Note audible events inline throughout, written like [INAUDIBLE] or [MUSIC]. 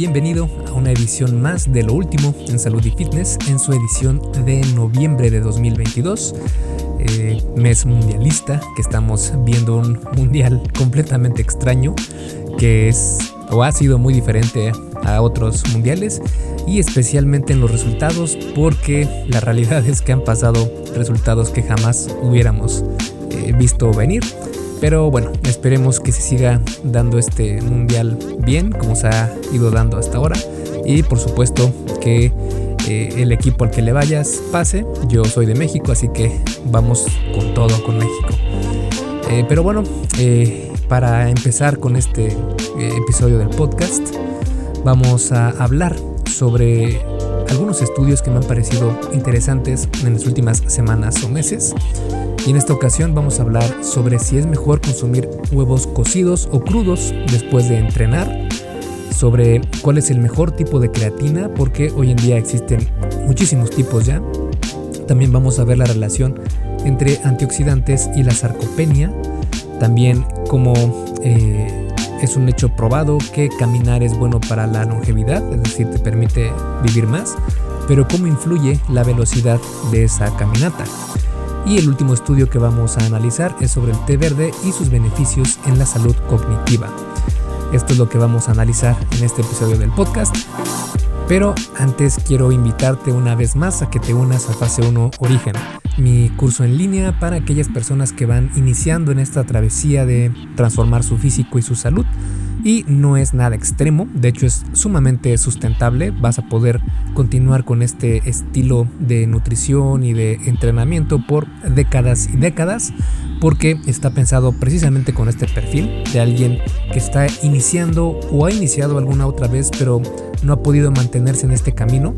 bienvenido a una edición más de lo último en salud y fitness en su edición de noviembre de 2022, eh, mes mundialista, que estamos viendo un mundial [LAUGHS] completamente extraño, que es o ha sido muy diferente a otros mundiales y especialmente en los resultados porque la realidad es que han pasado resultados que jamás hubiéramos eh, visto venir. Pero bueno, esperemos que se siga dando este mundial bien, como se ha ido dando hasta ahora. Y por supuesto que eh, el equipo al que le vayas pase. Yo soy de México, así que vamos con todo con México. Eh, pero bueno, eh, para empezar con este episodio del podcast, vamos a hablar sobre algunos estudios que me han parecido interesantes en las últimas semanas o meses. Y en esta ocasión vamos a hablar sobre si es mejor consumir huevos cocidos o crudos después de entrenar, sobre cuál es el mejor tipo de creatina, porque hoy en día existen muchísimos tipos ya. También vamos a ver la relación entre antioxidantes y la sarcopenia. También como eh, es un hecho probado que caminar es bueno para la longevidad, es decir, te permite vivir más, pero cómo influye la velocidad de esa caminata. Y el último estudio que vamos a analizar es sobre el té verde y sus beneficios en la salud cognitiva. Esto es lo que vamos a analizar en este episodio del podcast. Pero antes quiero invitarte una vez más a que te unas a Fase 1 Origen, mi curso en línea para aquellas personas que van iniciando en esta travesía de transformar su físico y su salud y no es nada extremo, de hecho es sumamente sustentable, vas a poder continuar con este estilo de nutrición y de entrenamiento por décadas y décadas porque está pensado precisamente con este perfil de alguien que está iniciando o ha iniciado alguna otra vez pero no ha podido mantenerse en este camino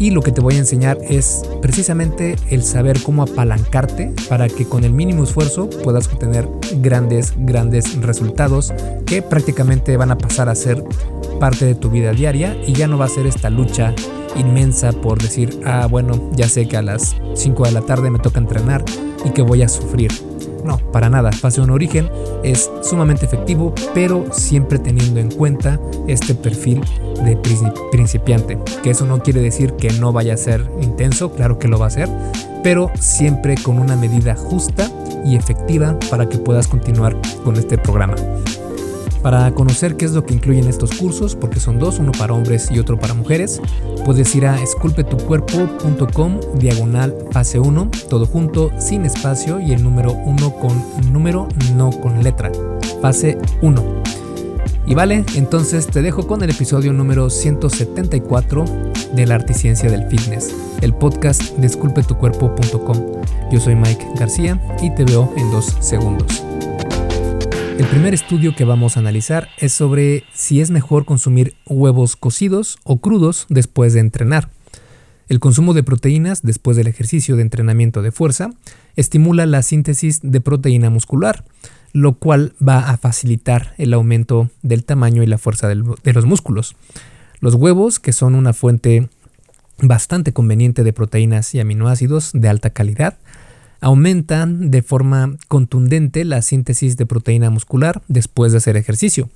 y lo que te voy a enseñar es precisamente el saber cómo apalancarte para que con el mínimo esfuerzo puedas obtener grandes, grandes resultados que prácticamente van a pasar a ser parte de tu vida diaria y ya no va a ser esta lucha inmensa por decir, ah, bueno, ya sé que a las 5 de la tarde me toca entrenar y que voy a sufrir. No, para nada. Fase 1 origen es sumamente efectivo, pero siempre teniendo en cuenta este perfil de principiante. Que eso no quiere decir que no vaya a ser intenso, claro que lo va a ser, pero siempre con una medida justa y efectiva para que puedas continuar con este programa. Para conocer qué es lo que incluyen estos cursos, porque son dos, uno para hombres y otro para mujeres, puedes ir a esculpetucuerpo.com diagonal fase 1, todo junto, sin espacio y el número 1 con número, no con letra. Fase 1. Y vale, entonces te dejo con el episodio número 174 de la arte ciencia del fitness, el podcast de. Yo soy Mike García y te veo en dos segundos. El primer estudio que vamos a analizar es sobre si es mejor consumir huevos cocidos o crudos después de entrenar. El consumo de proteínas después del ejercicio de entrenamiento de fuerza estimula la síntesis de proteína muscular, lo cual va a facilitar el aumento del tamaño y la fuerza de los músculos. Los huevos, que son una fuente bastante conveniente de proteínas y aminoácidos de alta calidad, aumentan de forma contundente la síntesis de proteína muscular después de hacer ejercicio,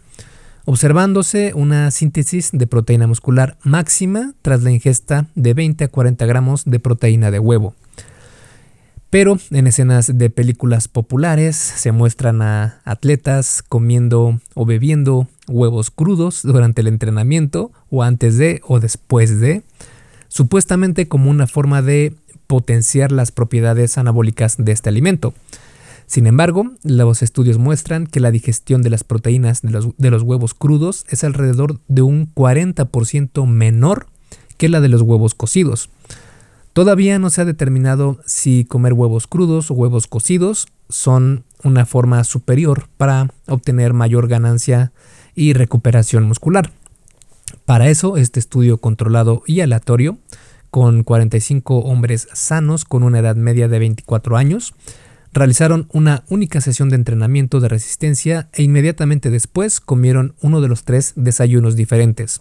observándose una síntesis de proteína muscular máxima tras la ingesta de 20 a 40 gramos de proteína de huevo. Pero en escenas de películas populares se muestran a atletas comiendo o bebiendo huevos crudos durante el entrenamiento o antes de o después de, supuestamente como una forma de potenciar las propiedades anabólicas de este alimento. Sin embargo, los estudios muestran que la digestión de las proteínas de los, huevos crudos es alrededor de un 40% menor que la de los huevos cocidos. Todavía no se ha determinado si comer huevos crudos o huevos cocidos son una forma superior para obtener mayor ganancia y recuperación muscular. Para eso, este estudio controlado y aleatorio con 45 hombres sanos con una edad media de 24 años. Realizaron una única sesión de entrenamiento de resistencia e inmediatamente después comieron uno de los tres desayunos diferentes.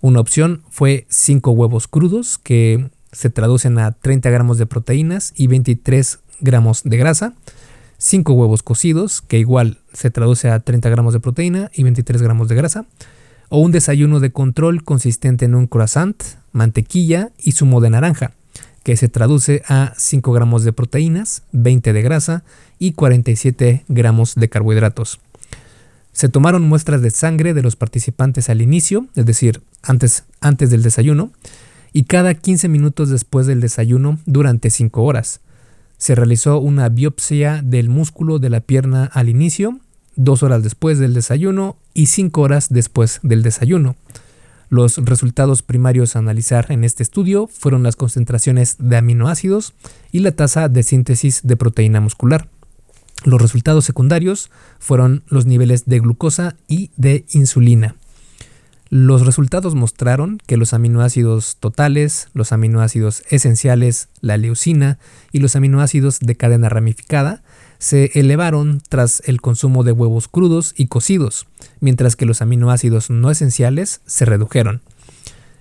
Una opción fue 5 huevos crudos que se traducen a 30 gramos de proteínas y 23 gramos de grasa. 5 huevos cocidos que igual se traduce a 30 gramos de proteína y 23 gramos de grasa o un desayuno de control consistente en un croissant, mantequilla y zumo de naranja, que se traduce a 5 gramos de proteínas, 20 de grasa y 47 gramos de carbohidratos. Se tomaron muestras de sangre de los participantes al inicio, es decir, antes, antes del desayuno, y cada 15 minutos después del desayuno durante 5 horas. Se realizó una biopsia del músculo de la pierna al inicio, 2 horas después del desayuno y 5 horas después del desayuno. Los resultados primarios a analizar en este estudio fueron las concentraciones de aminoácidos y la tasa de síntesis de proteína muscular. Los resultados secundarios fueron los niveles de glucosa y de insulina. Los resultados mostraron que los aminoácidos totales, los aminoácidos esenciales, la leucina y los aminoácidos de cadena ramificada se elevaron tras el consumo de huevos crudos y cocidos, mientras que los aminoácidos no esenciales se redujeron.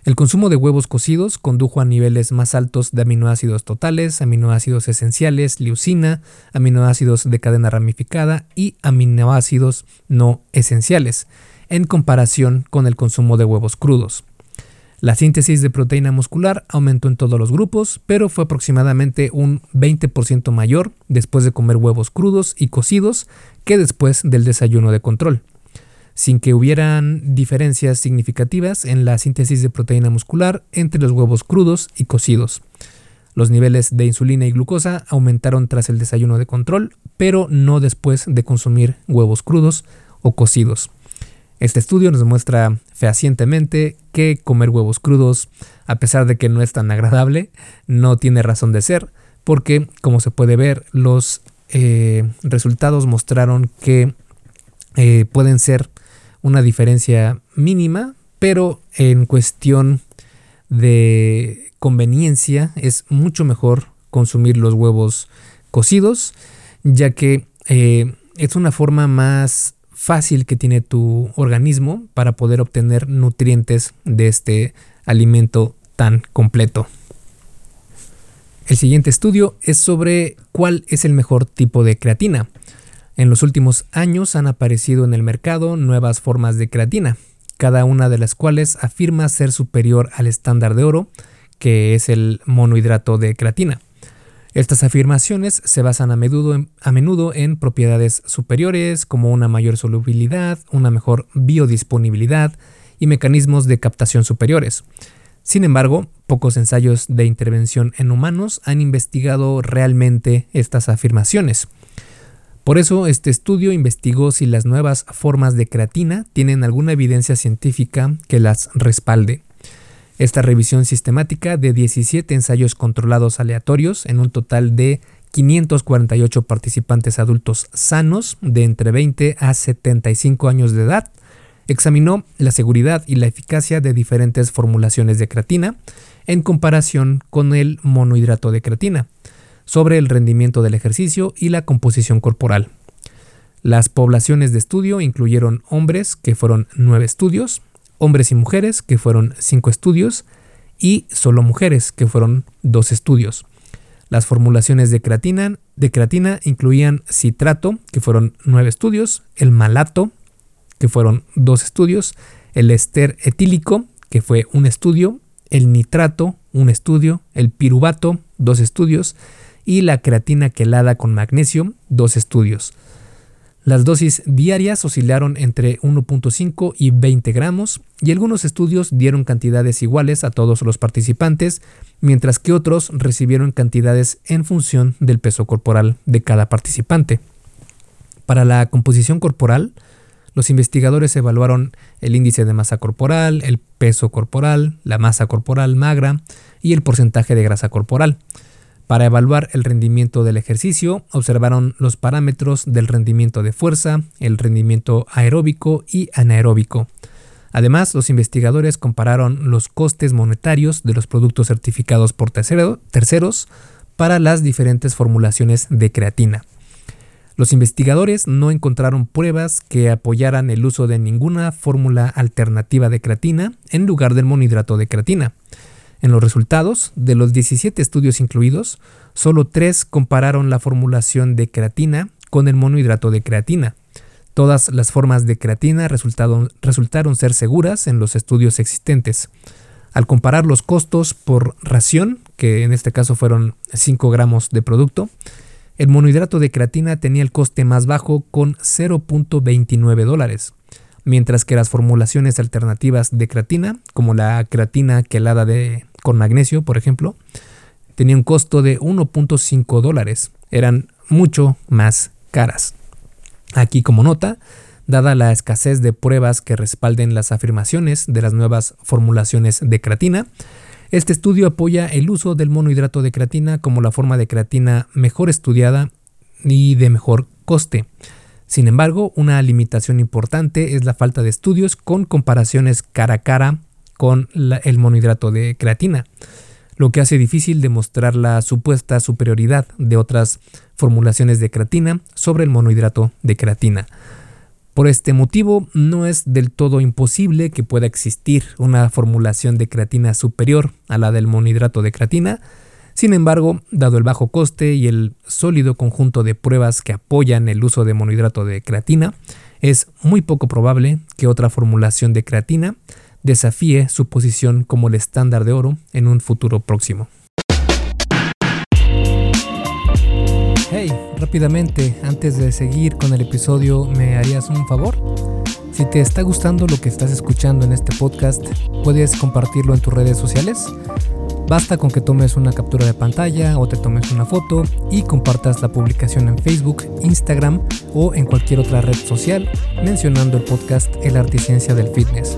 El consumo de huevos cocidos condujo a niveles más altos de aminoácidos totales, aminoácidos esenciales, leucina, aminoácidos de cadena ramificada y aminoácidos no esenciales, en comparación con el consumo de huevos crudos. La síntesis de proteína muscular aumentó en todos los grupos, pero fue aproximadamente un 20% mayor después de comer huevos crudos y cocidos que después del desayuno de control, sin que hubieran diferencias significativas en la síntesis de proteína muscular entre los huevos crudos y cocidos. Los niveles de insulina y glucosa aumentaron tras el desayuno de control, pero no después de consumir huevos crudos o cocidos. Este estudio nos muestra fehacientemente que comer huevos crudos, a pesar de que no es tan agradable, no tiene razón de ser, porque como se puede ver, los eh, resultados mostraron que eh, pueden ser una diferencia mínima, pero en cuestión de conveniencia es mucho mejor consumir los huevos cocidos, ya que eh, es una forma más fácil que tiene tu organismo para poder obtener nutrientes de este alimento tan completo. El siguiente estudio es sobre cuál es el mejor tipo de creatina. En los últimos años han aparecido en el mercado nuevas formas de creatina, cada una de las cuales afirma ser superior al estándar de oro, que es el monohidrato de creatina. Estas afirmaciones se basan a menudo, en, propiedades superiores como una mayor solubilidad, una mejor biodisponibilidad y mecanismos de captación superiores. Sin embargo, pocos ensayos de intervención en humanos han investigado realmente estas afirmaciones. Por eso, este estudio investigó si las nuevas formas de creatina tienen alguna evidencia científica que las respalde. Esta revisión sistemática de 17 ensayos controlados aleatorios en un total de 548 participantes adultos sanos de entre 20 a 75 años de edad examinó la seguridad y la eficacia de diferentes formulaciones de creatina en comparación con el monohidrato de creatina, sobre el rendimiento del ejercicio y la composición corporal. Las poblaciones de estudio incluyeron hombres, que fueron nueve estudios, hombres y mujeres, que fueron cinco estudios, y solo mujeres, que fueron dos estudios. Las formulaciones de creatina, de creatina incluían citrato, que fueron nueve estudios, el malato, que fueron dos estudios, el ester etílico, que fue un estudio, el nitrato, un estudio, el piruvato, dos estudios, y la creatina quelada con magnesio, dos estudios. Las dosis diarias oscilaron entre 1.5 y 20 gramos y algunos estudios dieron cantidades iguales a todos los participantes, mientras que otros recibieron cantidades en función del peso corporal de cada participante. Para la composición corporal, los investigadores evaluaron el índice de masa corporal, el peso corporal, la masa corporal magra y el porcentaje de grasa corporal. Para evaluar el rendimiento del ejercicio, observaron los parámetros del rendimiento de fuerza, el rendimiento aeróbico y anaeróbico. Además, los investigadores compararon los costes monetarios de los productos certificados por terceros para las diferentes formulaciones de creatina. Los investigadores no encontraron pruebas que apoyaran el uso de ninguna fórmula alternativa de creatina en lugar del monohidrato de creatina. En los resultados, de los 17 estudios incluidos, solo 3 compararon la formulación de creatina con el monohidrato de creatina. Todas las formas de creatina resultaron, ser seguras en los estudios existentes. Al comparar los costos por ración, que en este caso fueron 5 gramos de producto, el monohidrato de creatina tenía el coste más bajo con 0.29 dólares, mientras que las formulaciones alternativas de creatina, como la creatina quelada de, con magnesio, por ejemplo, tenían un costo de 1.5 dólares. Eran mucho más caras. Aquí como nota, dada la escasez de pruebas que respalden las afirmaciones de las nuevas formulaciones de creatina, este estudio apoya el uso del monohidrato de creatina como la forma de creatina mejor estudiada y de mejor coste. Sin embargo, una limitación importante es la falta de estudios con comparaciones cara a cara con el monohidrato de creatina, lo que hace difícil demostrar la supuesta superioridad de otras formulaciones de creatina sobre el monohidrato de creatina. Por este motivo, no es del todo imposible que pueda existir una formulación de creatina superior a la del monohidrato de creatina. Sin embargo, dado el bajo coste y el sólido conjunto de pruebas que apoyan el uso de monohidrato de creatina, es muy poco probable que otra formulación de creatina desafíe su posición como el estándar de oro en un futuro próximo. Hey, rápidamente, antes de seguir con el episodio, ¿me harías un favor? Si te está gustando lo que estás escuchando en este podcast, puedes compartirlo en tus redes sociales. Basta con que tomes una captura de pantalla o te tomes una foto y compartas la publicación en Facebook, Instagram o en cualquier otra red social mencionando el podcast El Arte y Ciencia del Fitness.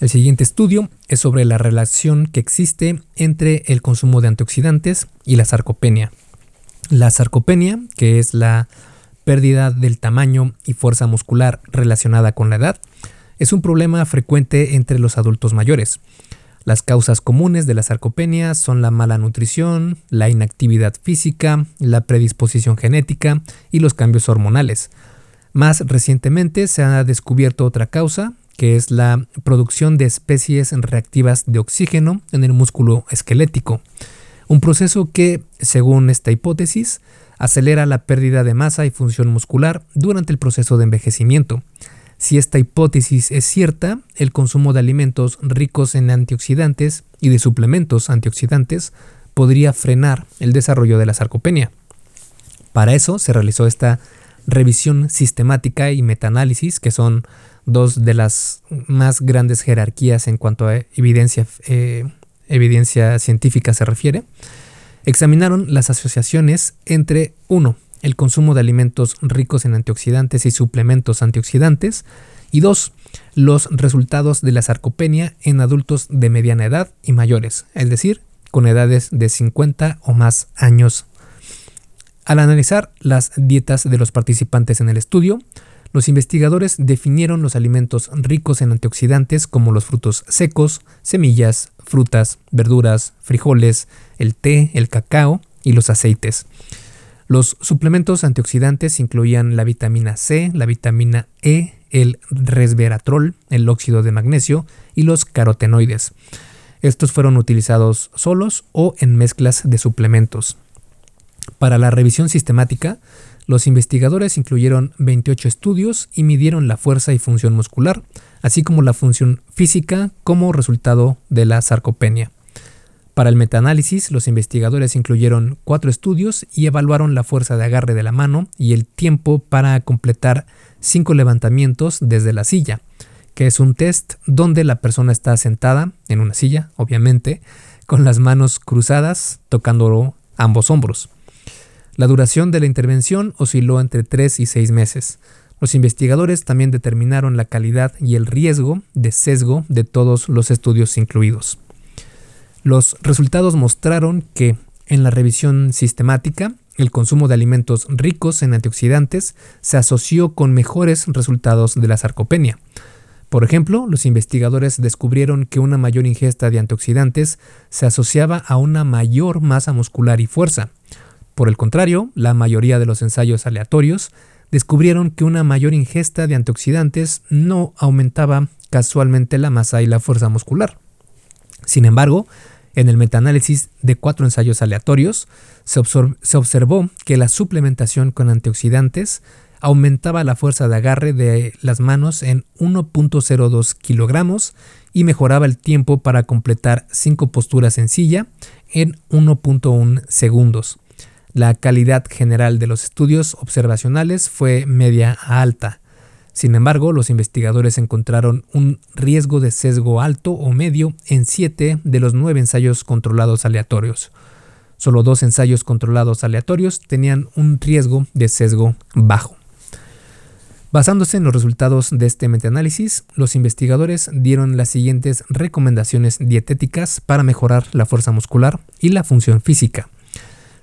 El siguiente estudio es sobre la relación que existe entre el consumo de antioxidantes y la sarcopenia. La sarcopenia, que es la pérdida del tamaño y fuerza muscular relacionada con la edad, es un problema frecuente entre los adultos mayores. Las causas comunes de la sarcopenia son la mala nutrición, la inactividad física, la predisposición genética y los cambios hormonales. Más recientemente se ha descubierto otra causa, que es la producción de especies reactivas de oxígeno en el músculo esquelético, un proceso que, según esta hipótesis, acelera la pérdida de masa y función muscular durante el proceso de envejecimiento. Si esta hipótesis es cierta, el consumo de alimentos ricos en antioxidantes y de suplementos antioxidantes podría frenar el desarrollo de la sarcopenia. Para eso se realizó esta revisión sistemática y metaanálisis, que son dos de las más grandes jerarquías en cuanto a evidencia, eh, evidencia científica se refiere, examinaron las asociaciones entre, uno, el consumo de alimentos ricos en antioxidantes y suplementos antioxidantes, y dos, los resultados de la sarcopenia en adultos de mediana edad y mayores, es decir, con edades de 50 o más años. Al analizar las dietas de los participantes en el estudio, los investigadores definieron los alimentos ricos en antioxidantes como los frutos secos, semillas, frutas, verduras, frijoles, el té, el cacao y los aceites. Los suplementos antioxidantes incluían la vitamina C, la vitamina E, el resveratrol, el óxido de magnesio y los carotenoides. Estos fueron utilizados solos o en mezclas de suplementos. Para la revisión sistemática, los investigadores incluyeron 28 estudios y midieron la fuerza y función muscular, así como la función física como resultado de la sarcopenia. Para el metaanálisis, los investigadores incluyeron cuatro estudios y evaluaron la fuerza de agarre de la mano y el tiempo para completar cinco levantamientos desde la silla, que es un test donde la persona está sentada en una silla, obviamente, con las manos cruzadas, tocando ambos hombros. La duración de la intervención osciló entre 3 y 6 meses. Los investigadores también determinaron la calidad y el riesgo de sesgo de todos los estudios incluidos. Los resultados mostraron que en la revisión sistemática el consumo de alimentos ricos en antioxidantes se asoció con mejores resultados de la sarcopenia. Por ejemplo, los investigadores descubrieron que una mayor ingesta de antioxidantes se asociaba a una mayor masa muscular y fuerza. Por el contrario, la mayoría de los ensayos aleatorios descubrieron que una mayor ingesta de antioxidantes no aumentaba casualmente la masa y la fuerza muscular. Sin embargo, en el metaanálisis de cuatro ensayos aleatorios, se, observó que la suplementación con antioxidantes aumentaba la fuerza de agarre de las manos en 1.02 kilogramos y mejoraba el tiempo para completar cinco posturas en silla en 1.1 segundos. La calidad general de los estudios observacionales fue media a alta. Sin embargo, los investigadores encontraron un riesgo de sesgo alto o medio en 7 de los 9 ensayos controlados aleatorios. Solo dos ensayos controlados aleatorios tenían un riesgo de sesgo bajo. Basándose en los resultados de este metaanálisis, los investigadores dieron las siguientes recomendaciones dietéticas para mejorar la fuerza muscular y la función física.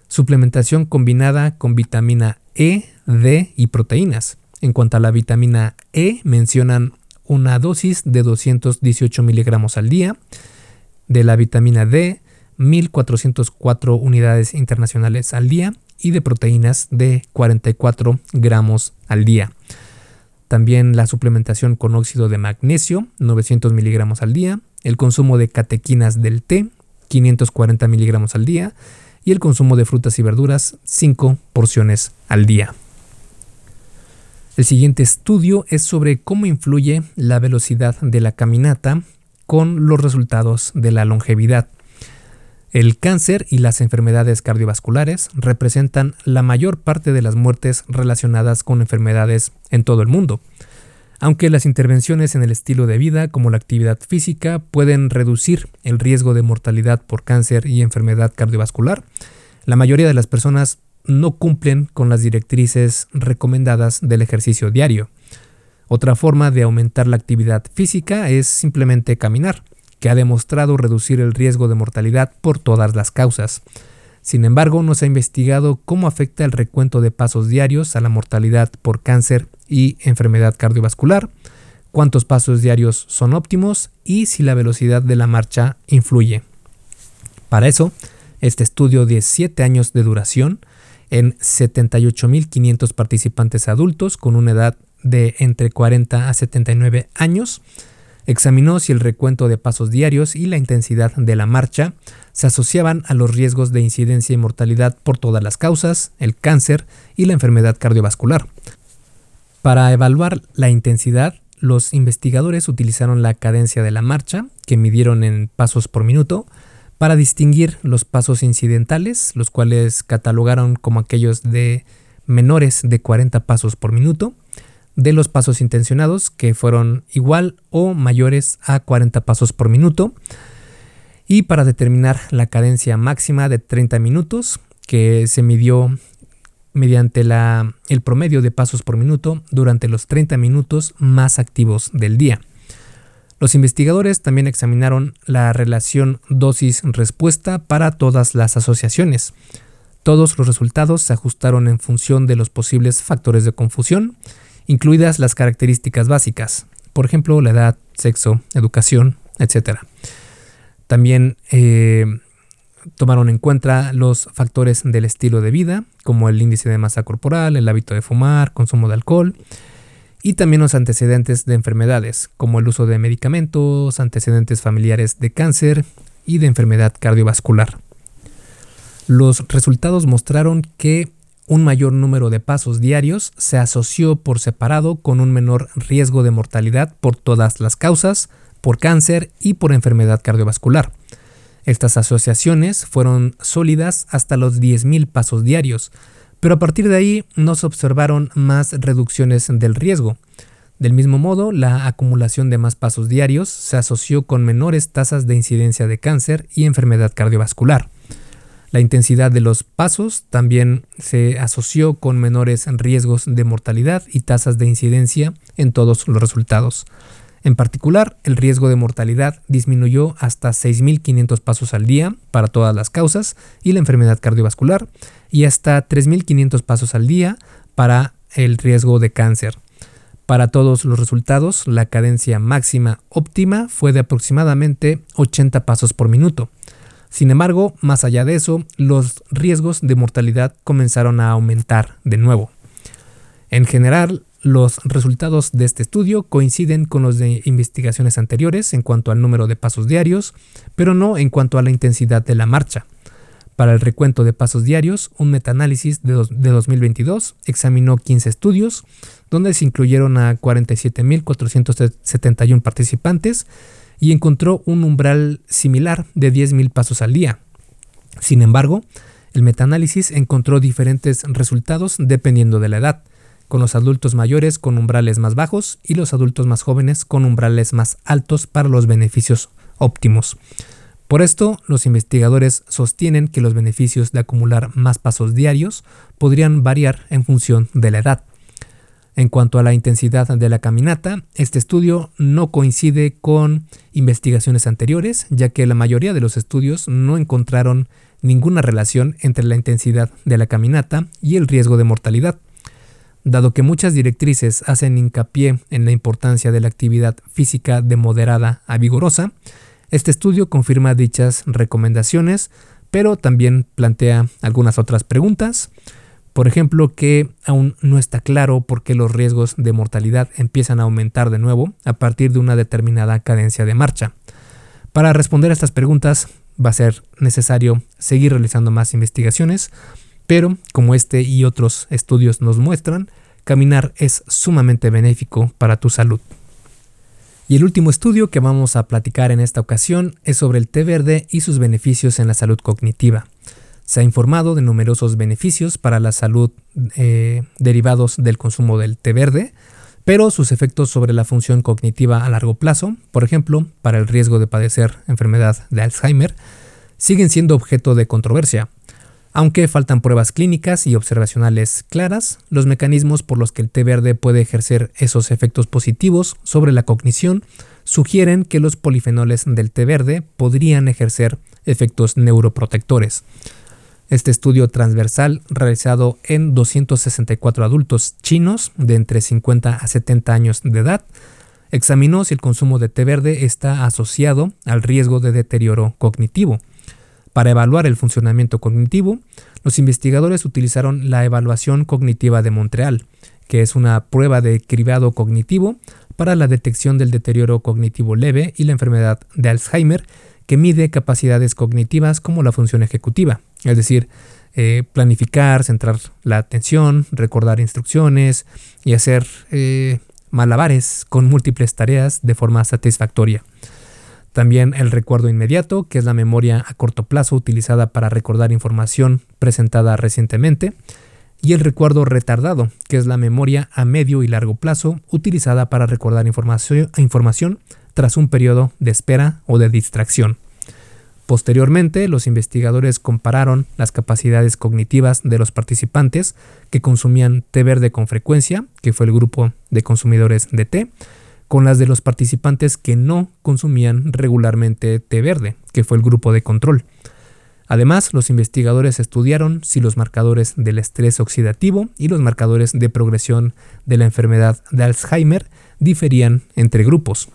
Suplementación combinada con vitamina E, D y proteínas. En cuanto a la vitamina E, mencionan una dosis de 218 miligramos al día. De la vitamina D, 1404 unidades internacionales al día. Y de proteínas de 44 gramos al día. También la suplementación con óxido de magnesio, 900 miligramos al día. El consumo de catequinas del té, 540 miligramos al día. Y el consumo de frutas y verduras, 5 porciones al día. El siguiente estudio es sobre cómo influye la velocidad de la caminata con los resultados de la longevidad. El cáncer y las enfermedades cardiovasculares representan la mayor parte de las muertes relacionadas con enfermedades en todo el mundo. Aunque las intervenciones en el estilo de vida como la actividad física pueden reducir el riesgo de mortalidad por cáncer y enfermedad cardiovascular, la mayoría de las personas no cumplen con las directrices recomendadas del ejercicio diario. Otra forma de aumentar la actividad física es simplemente caminar que ha demostrado reducir el riesgo de mortalidad por todas las causas. Sin embargo, no se ha investigado cómo afecta el recuento de pasos diarios a la mortalidad por cáncer y enfermedad cardiovascular, cuántos pasos diarios son óptimos y si la velocidad de la marcha influye. Para eso, este estudio de 7 años de duración en 78.500 participantes adultos con una edad de entre 40 a 79 años examinó si el recuento de pasos diarios y la intensidad de la marcha se asociaban a los riesgos de incidencia y mortalidad por todas las causas, el cáncer y la enfermedad cardiovascular. Para evaluar la intensidad, los investigadores utilizaron la cadencia de la marcha, que midieron en pasos por minuto, para distinguir los pasos incidentales, los cuales catalogaron como aquellos de menores de 40 pasos por minuto, de los pasos intencionados, que fueron igual o mayores a 40 pasos por minuto, y para determinar la cadencia máxima de 30 minutos, que se midió mediante la, el promedio de pasos por minuto durante los 30 minutos más activos del día. Los investigadores también examinaron la relación dosis-respuesta para todas las asociaciones. Todos los resultados se ajustaron en función de los posibles factores de confusión, incluidas las características básicas, por ejemplo, la edad, sexo, educación, etc. También eh, tomaron en cuenta los factores del estilo de vida, como el índice de masa corporal, el hábito de fumar, consumo de alcohol, y también los antecedentes de enfermedades, como el uso de medicamentos, antecedentes familiares de cáncer y de enfermedad cardiovascular. Los resultados mostraron que un mayor número de pasos diarios se asoció por separado con un menor riesgo de mortalidad por todas las causas, por cáncer y por enfermedad cardiovascular. Estas asociaciones fueron sólidas hasta los 10.000 pasos diarios, pero a partir de ahí no se observaron más reducciones del riesgo. Del mismo modo, la acumulación de más pasos diarios se asoció con menores tasas de incidencia de cáncer y enfermedad cardiovascular. La intensidad de los pasos también se asoció con menores riesgos de mortalidad y tasas de incidencia en todos los resultados. En particular, el riesgo de mortalidad disminuyó hasta 6.500 pasos al día para todas las causas y la enfermedad cardiovascular, y hasta 3.500 pasos al día para el riesgo de cáncer. Para todos los resultados, la cadencia máxima óptima fue de aproximadamente 80 pasos por minuto. Sin embargo, más allá de eso, los riesgos de mortalidad comenzaron a aumentar de nuevo. En general, los resultados de este estudio coinciden con los de investigaciones anteriores en cuanto al número de pasos diarios, pero no en cuanto a la intensidad de la marcha. Para el recuento de pasos diarios, un metaanálisis de, de 2022 examinó 15 estudios, donde se incluyeron a 47.471 participantes y encontró un umbral similar de 10.000 pasos al día. Sin embargo, el metaanálisis encontró diferentes resultados dependiendo de la edad, con los adultos mayores con umbrales más bajos y los adultos más jóvenes con umbrales más altos para los beneficios óptimos. Por esto, los investigadores sostienen que los beneficios de acumular más pasos diarios podrían variar en función de la edad. En cuanto a la intensidad de la caminata, este estudio no coincide con investigaciones anteriores, ya que la mayoría de los estudios no encontraron ninguna relación entre la intensidad de la caminata y el riesgo de mortalidad. Dado que muchas directrices hacen hincapié en la importancia de la actividad física de moderada a vigorosa, este estudio confirma dichas recomendaciones, pero también plantea algunas otras preguntas. Por ejemplo, que aún no está claro por qué los riesgos de mortalidad empiezan a aumentar de nuevo a partir de una determinada cadencia de marcha. Para responder a estas preguntas va a ser necesario seguir realizando más investigaciones, pero como este y otros estudios nos muestran, caminar es sumamente benéfico para tu salud. Y el último estudio que vamos a platicar en esta ocasión es sobre el té verde y sus beneficios en la salud cognitiva. Se ha informado de numerosos beneficios para la salud eh, derivados del consumo del té verde, pero sus efectos sobre la función cognitiva a largo plazo, por ejemplo, para el riesgo de padecer enfermedad de Alzheimer, siguen siendo objeto de controversia. Aunque faltan pruebas clínicas y observacionales claras, los mecanismos por los que el té verde puede ejercer esos efectos positivos sobre la cognición sugieren que los polifenoles del té verde podrían ejercer efectos neuroprotectores. Este estudio transversal, realizado en 264 adultos chinos de entre 50 a 70 años de edad, examinó si el consumo de té verde está asociado al riesgo de deterioro cognitivo. Para evaluar el funcionamiento cognitivo, los investigadores utilizaron la evaluación cognitiva de Montreal, que es una prueba de cribado cognitivo para la detección del deterioro cognitivo leve y la enfermedad de Alzheimer, que mide capacidades cognitivas como la función ejecutiva, es decir, eh, planificar, centrar la atención, recordar instrucciones y hacer eh, malabares con múltiples tareas de forma satisfactoria. También el recuerdo inmediato, que es la memoria a corto plazo utilizada para recordar información presentada recientemente. Y el recuerdo retardado, que es la memoria a medio y largo plazo utilizada para recordar información, tras un periodo de espera o de distracción. Posteriormente, los investigadores compararon las capacidades cognitivas de los participantes que consumían té verde con frecuencia, que fue el grupo de consumidores de té, con las de los participantes que no consumían regularmente té verde, que fue el grupo de control. Además, los investigadores estudiaron si los marcadores del estrés oxidativo y los marcadores de progresión de la enfermedad de Alzheimer diferían entre grupos.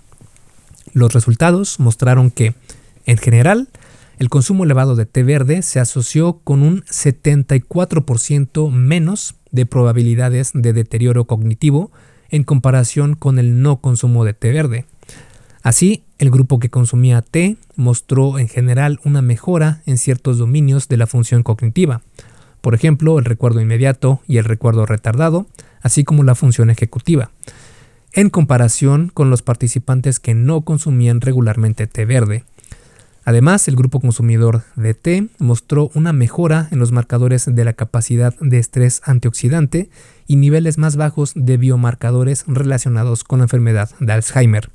Los resultados mostraron que, en general, el consumo elevado de té verde se asoció con un 74% menos de probabilidades de deterioro cognitivo en comparación con el no consumo de té verde. Así, el grupo que consumía té mostró en general una mejora en ciertos dominios de la función cognitiva, por ejemplo, el recuerdo inmediato y el recuerdo retardado, así como la función ejecutiva, en comparación con los participantes que no consumían regularmente té verde. Además, el grupo consumidor de té mostró una mejora en los marcadores de la capacidad de estrés antioxidante y niveles más bajos de biomarcadores relacionados con la enfermedad de Alzheimer.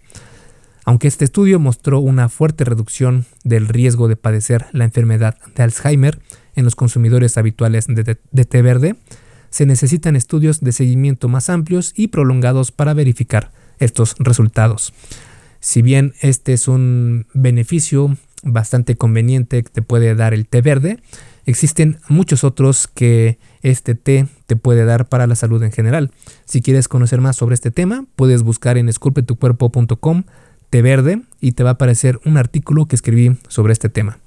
Aunque este estudio mostró una fuerte reducción del riesgo de padecer la enfermedad de Alzheimer en los consumidores habituales de, té verde, se necesitan estudios de seguimiento más amplios y prolongados para verificar estos resultados. Si bien este es un beneficio bastante conveniente que te puede dar el té verde, Existen muchos otros que este té te puede dar para la salud en general. Si quieres conocer más sobre este tema, puedes buscar en esculpetucuerpo.com té verde y te va a aparecer un artículo que escribí sobre este tema.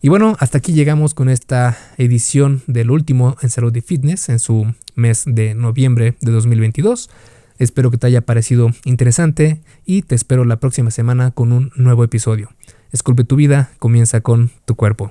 Y bueno, hasta aquí llegamos con esta edición del último en salud y fitness en su mes de noviembre de 2022. Espero que te haya parecido interesante y te espero la próxima semana con un nuevo episodio. Esculpe tu vida, comienza con tu cuerpo.